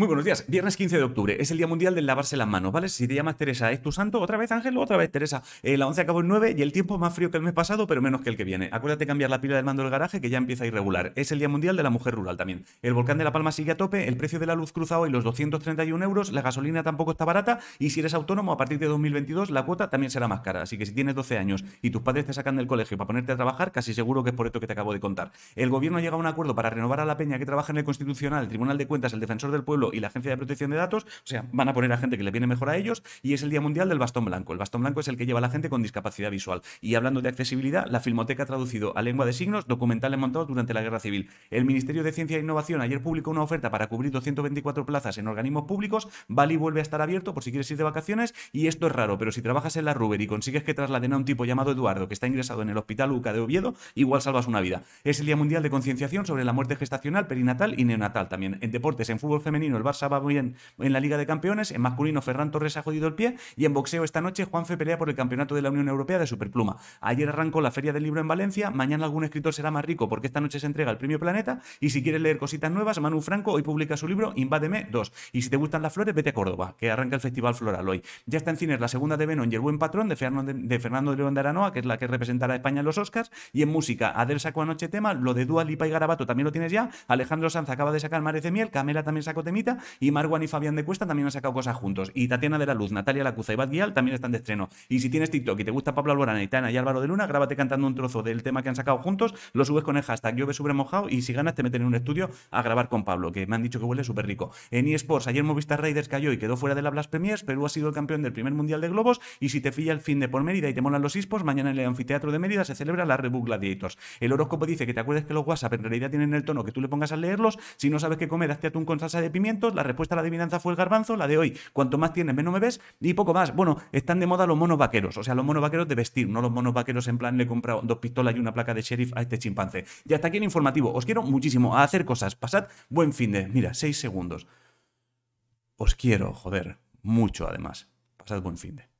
Muy buenos días. Viernes 15 de octubre. Es el Día Mundial del lavarse las manos, ¿vale? Si te llamas Teresa, es tu santo. Otra vez Ángel, otra vez Teresa. Eh, la 11 acabó en 9 y el tiempo más frío que el mes pasado, pero menos que el que viene. Acuérdate cambiar la pila del mando del garaje que ya empieza a irregular. Es el Día Mundial de la Mujer Rural también. El volcán de La Palma sigue a tope, el precio de la luz cruzado y los 231 euros, la gasolina tampoco está barata y si eres autónomo a partir de 2022 la cuota también será más cara. Así que si tienes 12 años y tus padres te sacan del colegio para ponerte a trabajar, casi seguro que es por esto que te acabo de contar. El gobierno ha llegado a un acuerdo para renovar a la peña que trabaja en el Constitucional, el Tribunal de Cuentas, el Defensor del Pueblo y la Agencia de Protección de datos, o sea, van a poner a gente que le viene mejor a ellos y es el Día Mundial del Bastón Blanco. El bastón blanco es el que lleva a la gente con discapacidad visual. Y hablando de accesibilidad, la Filmoteca ha traducido a lengua de signos documentales montados durante la Guerra Civil. El Ministerio de Ciencia e Innovación ayer publicó una oferta para cubrir 224 plazas en organismos públicos. Bali vuelve a estar abierto por si quieres ir de vacaciones y esto es raro, pero si trabajas en la Ruber y consigues que trasladen a un tipo llamado Eduardo que está ingresado en el Hospital UCA de Oviedo, igual salvas una vida. Es el Día Mundial de Concienciación sobre la muerte gestacional, perinatal y neonatal también. En deportes, en fútbol femenino, el Barça va bien en la Liga de campeones, en masculino Ferran Torres ha jodido el pie y en boxeo esta noche Juanfe pelea por el campeonato de la Unión Europea de Superpluma. Ayer arrancó la Feria del Libro en Valencia, mañana algún escritor será más rico porque esta noche se entrega el premio Planeta y si quieres leer cositas nuevas, Manu Franco hoy publica su libro Invádeme 2 y si te gustan las flores, vete a Córdoba, que arranca el Festival Floral hoy. Ya está en cines la segunda de Venom y El Buen Patrón de Fernando de, de León de Aranoa, que es la que representará a España en los Oscars y en música, Adel sacó anoche tema, lo de Dua Lipa y Garabato también lo tienes ya, Alejandro Sanz acaba de sacar Mares de Miel, Camela también sacó y Marwan y Fabián de Cuesta también han sacado cosas juntos. Y Tatiana de la Luz, Natalia Lacuza y Bad Guial también están de estreno. Y si tienes TikTok y te gusta Pablo Alborán, Aitana y Álvaro de Luna, grábate cantando un trozo del tema que han sacado juntos, lo subes con el hashtag yo sobre mojado y si ganas te meten en un estudio a grabar con Pablo, que me han dicho que huele súper rico. En eSports, ayer Movistar Raiders cayó y quedó fuera de la Blast Premiers, Perú ha sido el campeón del primer mundial de globos y si te filla el fin de por Mérida y te molan los eSports, mañana en el anfiteatro de Mérida se celebra la Rebook Gladiators. El horóscopo dice que te acuerdes que los WhatsApp en realidad tienen el tono que tú le pongas a leerlos. Si no sabes qué comer, hazte atún con salsa de La respuesta a la adivinanza fue el garbanzo. La de hoy, cuanto más tienes, menos me ves y poco más. Bueno, están de moda los monos vaqueros, o sea, los monos vaqueros de vestir, no los monos vaqueros en plan le he comprado dos pistolas y una placa de sheriff a este chimpancé. Ya está aquí el informativo. Os quiero muchísimo a hacer cosas. Pasad buen fin de. Mira, seis segundos. Os quiero, joder, mucho además. Pasad buen fin de.